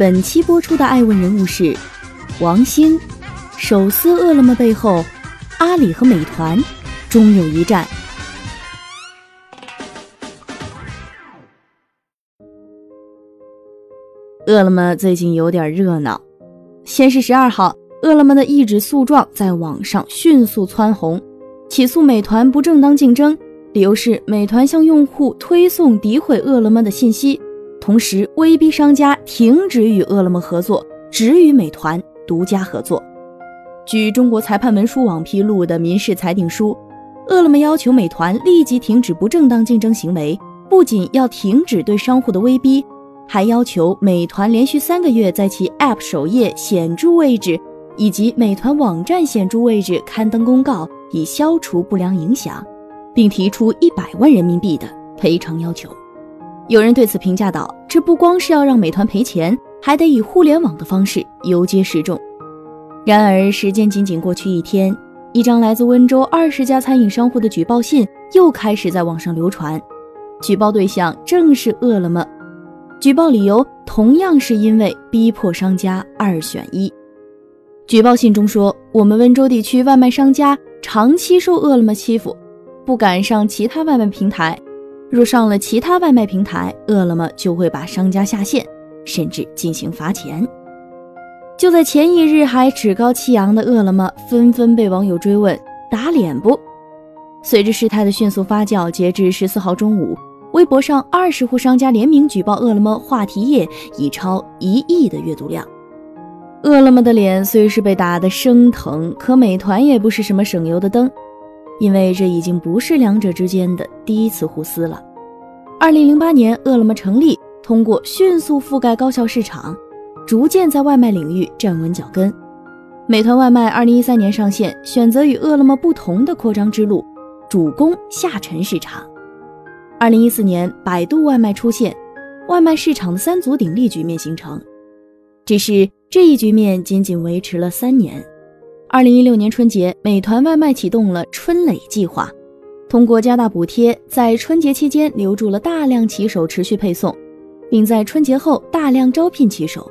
本期播出的爱问人物是王兴，手撕饿了么背后，阿里和美团终有一战。饿了么最近有点热闹。先是十二号，饿了么的一纸诉状在网上迅速蹿红，起诉美团不正当竞争，理由是美团向用户推送诋毁饿了么的信息，同时威逼商家停止与饿了么合作，只与美团独家合作。据中国裁判文书网披露的民事裁定书，饿了么要求美团立即停止不正当竞争行为，不仅要停止对商户的威逼。还要求美团连续三个月在其 App 首页显著位置以及美团网站显著位置刊登公告，以消除不良影响，并提出一百万人民币的赔偿要求。有人对此评价道：“这不光是要让美团赔钱，还得以互联网的方式游街示众。”然而，时间仅仅过去一天，一张来自温州二十家餐饮商户的举报信又开始在网上流传，举报对象正是饿了么。举报理由同样是因为逼迫商家二选一。举报信中说，我们温州地区外卖商家长期受饿了么欺负，不敢上其他外卖平台。若上了其他外卖平台，饿了么就会把商家下线，甚至进行罚钱。就在前一日还趾高气扬的饿了么，纷纷被网友追问打脸不？随着事态的迅速发酵，截至十四号中午。微博上二十户商家联名举报饿了么，话题页已超一亿的阅读量。饿了么的脸虽是被打得生疼，可美团也不是什么省油的灯，因为这已经不是两者之间的第一次互撕了。二零零八年，饿了么成立，通过迅速覆盖高校市场，逐渐在外卖领域站稳脚跟。美团外卖二零一三年上线，选择与饿了么不同的扩张之路，主攻下沉市场。二零一四年，百度外卖出现，外卖市场的三足鼎立局面形成。只是这一局面仅仅维持了三年。二零一六年春节，美团外卖启动了春蕾计划，通过加大补贴，在春节期间留住了大量骑手持续配送，并在春节后大量招聘骑手。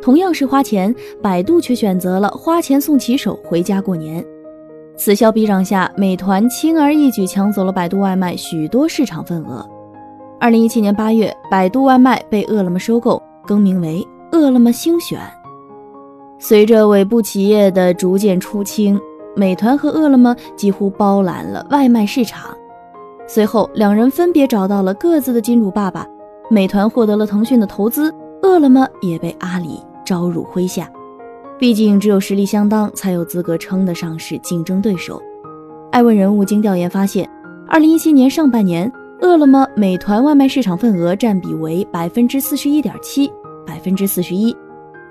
同样是花钱，百度却选择了花钱送骑手回家过年。此消彼长下，美团轻而易举抢走了百度外卖许多市场份额。二零一七年八月，百度外卖被饿了么收购，更名为饿了么星选。随着尾部企业的逐渐出清，美团和饿了么几乎包揽了外卖市场。随后，两人分别找到了各自的金主爸爸，美团获得了腾讯的投资，饿了么也被阿里招入麾下。毕竟，只有实力相当，才有资格称得上是竞争对手。爱问人物经调研发现，二零一七年上半年，饿了么、美团外卖市场份额占比为百分之四十一点七、百分之四十一。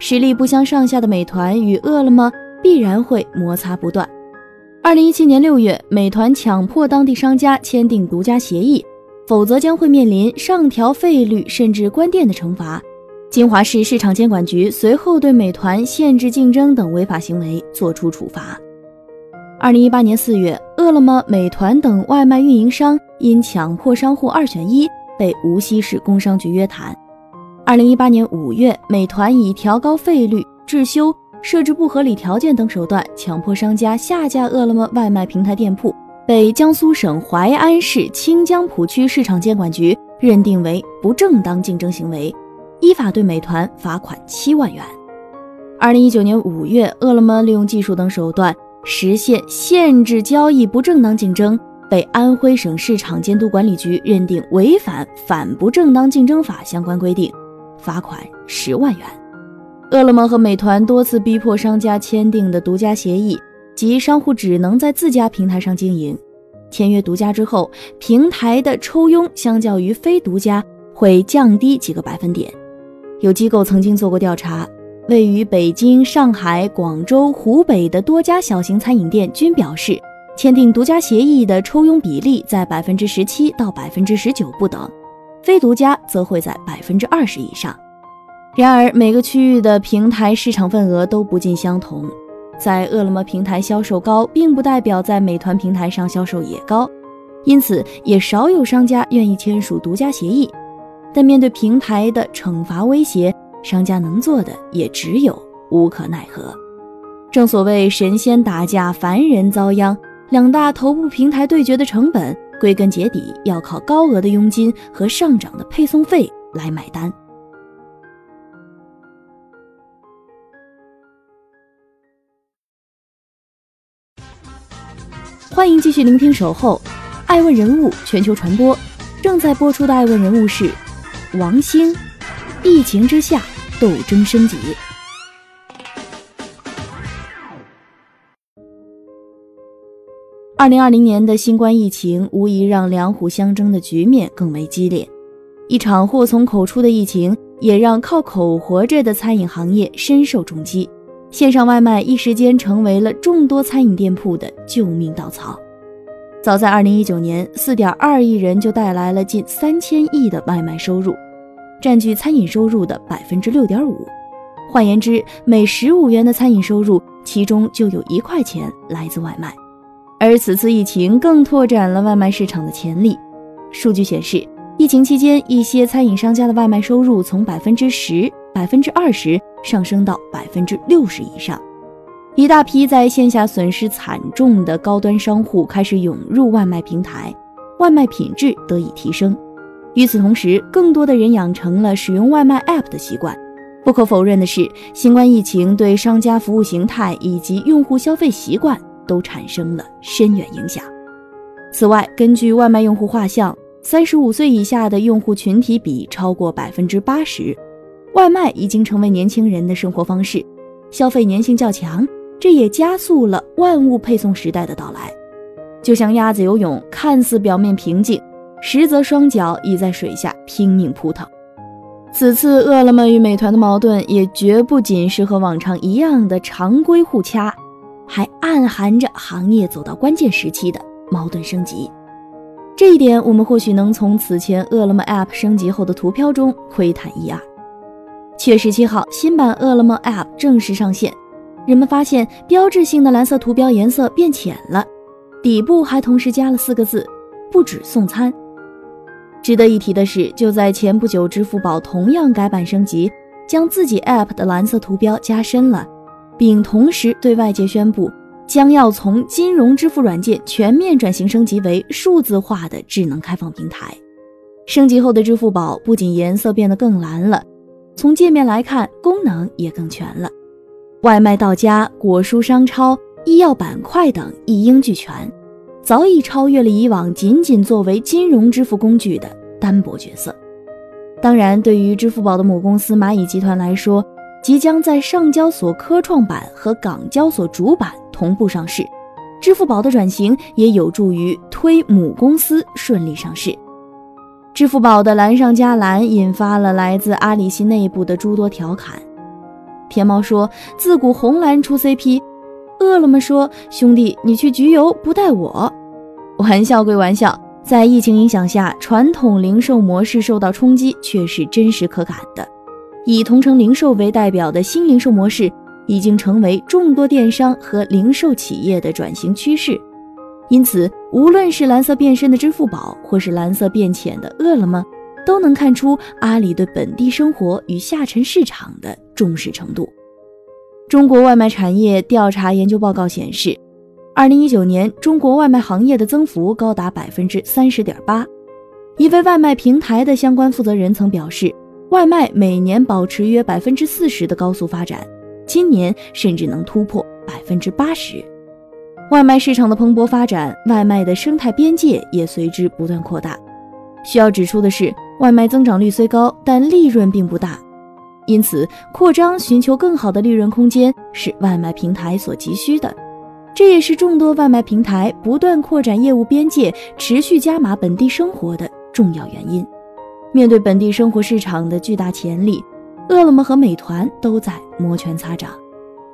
实力不相上下的美团与饿了么必然会摩擦不断。二零一七年六月，美团强迫当地商家签订独家协议，否则将会面临上调费率甚至关店的惩罚。金华市市场监管局随后对美团限制竞争等违法行为作出处罚。二零一八年四月，饿了么、美团等外卖运营商因强迫商户二选一，被无锡市工商局约谈。二零一八年五月，美团以调高费率、滞销、设置不合理条件等手段，强迫商家下架饿了么外卖平台店铺，被江苏省淮安市清江浦区市场监管局认定为不正当竞争行为。依法对美团罚款七万元。二零一九年五月，饿了么利用技术等手段实现限制交易不正当竞争，被安徽省市场监督管理局认定违反《反不正当竞争法》相关规定，罚款十万元。饿了么和美团多次逼迫商家签订的独家协议，即商户只能在自家平台上经营。签约独家之后，平台的抽佣相较于非独家会降低几个百分点。有机构曾经做过调查，位于北京、上海、广州、湖北的多家小型餐饮店均表示，签订独家协议的抽佣比例在百分之十七到百分之十九不等，非独家则会在百分之二十以上。然而，每个区域的平台市场份额都不尽相同，在饿了么平台销售高，并不代表在美团平台上销售也高，因此也少有商家愿意签署独家协议。但面对平台的惩罚威胁，商家能做的也只有无可奈何。正所谓神仙打架，凡人遭殃。两大头部平台对决的成本，归根结底要靠高额的佣金和上涨的配送费来买单。欢迎继续聆听《守候》，爱问人物全球传播，正在播出的爱问人物是王兴。疫情之下，斗争升级。二零二零年的新冠疫情无疑让两虎相争的局面更为激烈，一场祸从口出的疫情也让靠口活着的餐饮行业深受重击。线上外卖一时间成为了众多餐饮店铺的救命稻草。早在二零一九年，四点二亿人就带来了近三千亿的外卖收入，占据餐饮收入的百分之六点五。换言之，每十五元的餐饮收入，其中就有一块钱来自外卖。而此次疫情更拓展了外卖市场的潜力。数据显示，疫情期间，一些餐饮商家的外卖收入从百分之十、百分之二十。上升到百分之六十以上，一大批在线下损失惨重的高端商户开始涌入外卖平台，外卖品质得以提升。与此同时，更多的人养成了使用外卖 App 的习惯。不可否认的是，新冠疫情对商家服务形态以及用户消费习惯都产生了深远影响。此外，根据外卖用户画像，三十五岁以下的用户群体比超过百分之八十。外卖已经成为年轻人的生活方式，消费粘性较强，这也加速了万物配送时代的到来。就像鸭子游泳，看似表面平静，实则双脚已在水下拼命扑腾。此次饿了么与美团的矛盾，也绝不仅是和往常一样的常规互掐，还暗含着行业走到关键时期的矛盾升级。这一点，我们或许能从此前饿了么 App 升级后的图标中窥探一二。七月十七号，新版饿了么 App 正式上线，人们发现标志性的蓝色图标颜色变浅了，底部还同时加了四个字“不止送餐”。值得一提的是，就在前不久，支付宝同样改版升级，将自己 App 的蓝色图标加深了，并同时对外界宣布，将要从金融支付软件全面转型升级为数字化的智能开放平台。升级后的支付宝不仅颜色变得更蓝了。从界面来看，功能也更全了，外卖到家、果蔬商超、医药板块等一应俱全，早已超越了以往仅仅作为金融支付工具的单薄角色。当然，对于支付宝的母公司蚂蚁集团来说，即将在上交所科创板和港交所主板同步上市，支付宝的转型也有助于推母公司顺利上市。支付宝的蓝上加蓝引发了来自阿里系内部的诸多调侃。天猫说自古红蓝出 CP，饿了么说兄弟你去局游不带我。玩笑归玩笑，在疫情影响下，传统零售模式受到冲击却是真实可感的。以同城零售为代表的新零售模式，已经成为众多电商和零售企业的转型趋势。因此，无论是蓝色变深的支付宝，或是蓝色变浅的饿了么，都能看出阿里对本地生活与下沉市场的重视程度。中国外卖产业调查研究报告显示，二零一九年中国外卖行业的增幅高达百分之三十点八。一位外卖平台的相关负责人曾表示，外卖每年保持约百分之四十的高速发展，今年甚至能突破百分之八十。外卖市场的蓬勃发展，外卖的生态边界也随之不断扩大。需要指出的是，外卖增长率虽高，但利润并不大，因此扩张寻求更好的利润空间是外卖平台所急需的。这也是众多外卖平台不断扩展业务边界、持续加码本地生活的重要原因。面对本地生活市场的巨大潜力，饿了么和美团都在摩拳擦掌。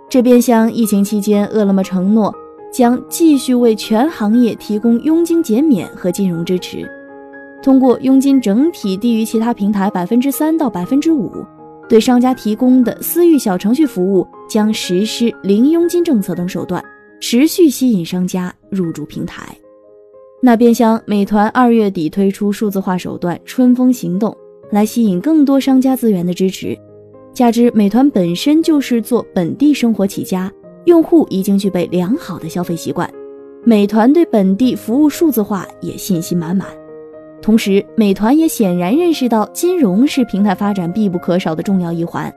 这便像疫情期间，饿了么承诺将继续为全行业提供佣金减免和金融支持，通过佣金整体低于其他平台百分之三到百分之五，对商家提供的私域小程序服务将实施零佣金政策等手段，持续吸引商家入驻平台。那便像美团二月底推出数字化手段“春风行动”，来吸引更多商家资源的支持。加之美团本身就是做本地生活起家，用户已经具备良好的消费习惯，美团对本地服务数字化也信心满满。同时，美团也显然认识到金融是平台发展必不可少的重要一环，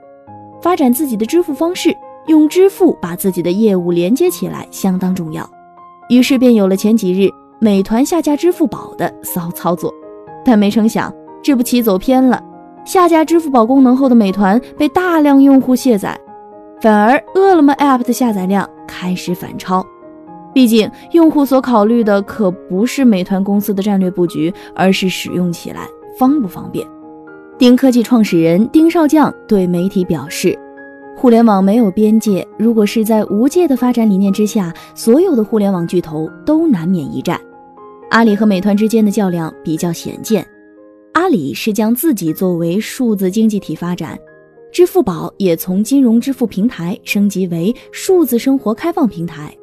发展自己的支付方式，用支付把自己的业务连接起来相当重要。于是便有了前几日美团下架支付宝的骚操作，但没成想这步棋走偏了。下架支付宝功能后的美团被大量用户卸载，反而饿了么 App 的下载量开始反超。毕竟用户所考虑的可不是美团公司的战略布局，而是使用起来方不方便。丁科技创始人丁少将对媒体表示：“互联网没有边界，如果是在无界的发展理念之下，所有的互联网巨头都难免一战。阿里和美团之间的较量比较显见。”阿里是将自己作为数字经济体发展，支付宝也从金融支付平台升级为数字生活开放平台，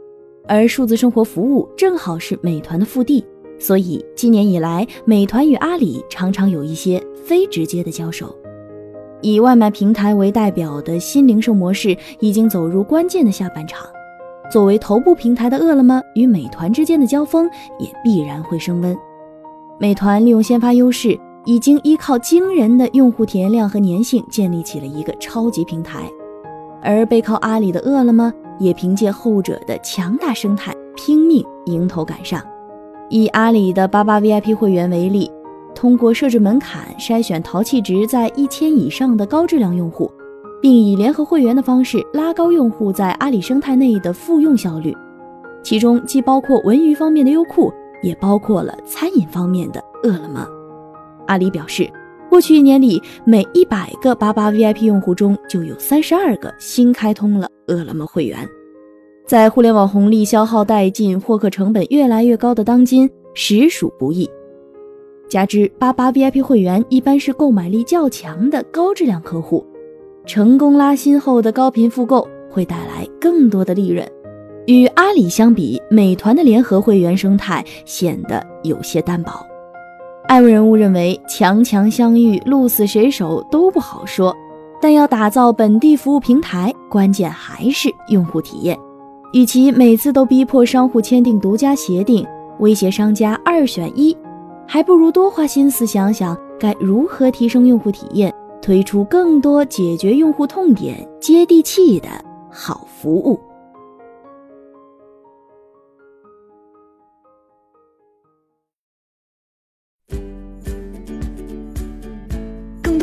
而数字生活服务正好是美团的腹地，所以今年以来，美团与阿里常常有一些非直接的交手。以外卖平台为代表的新零售模式已经走入关键的下半场，作为头部平台的饿了么与美团之间的交锋也必然会升温。美团利用先发优势。已经依靠惊人的用户体验量和粘性建立起了一个超级平台，而背靠阿里的饿了么也凭借后者的强大生态拼命迎头赶上。以阿里的八八 VIP 会员为例，通过设置门槛筛选淘气值在一千以上的高质量用户，并以联合会员的方式拉高用户在阿里生态内的复用效率，其中既包括文娱方面的优酷，也包括了餐饮方面的饿了么。阿里表示，过去一年里，每一百个八八 VIP 用户中就有三十二个新开通了饿了么会员。在互联网红利消耗殆尽、获客成本越来越高的当今，实属不易。加之八八 VIP 会员一般是购买力较强的高质量客户，成功拉新后的高频复购会带来更多的利润。与阿里相比，美团的联合会员生态显得有些单薄。爱问人物认为，强强相遇，鹿死谁手都不好说。但要打造本地服务平台，关键还是用户体验。与其每次都逼迫商户签订独家协定，威胁商家二选一，还不如多花心思想想该如何提升用户体验，推出更多解决用户痛点、接地气的好服务。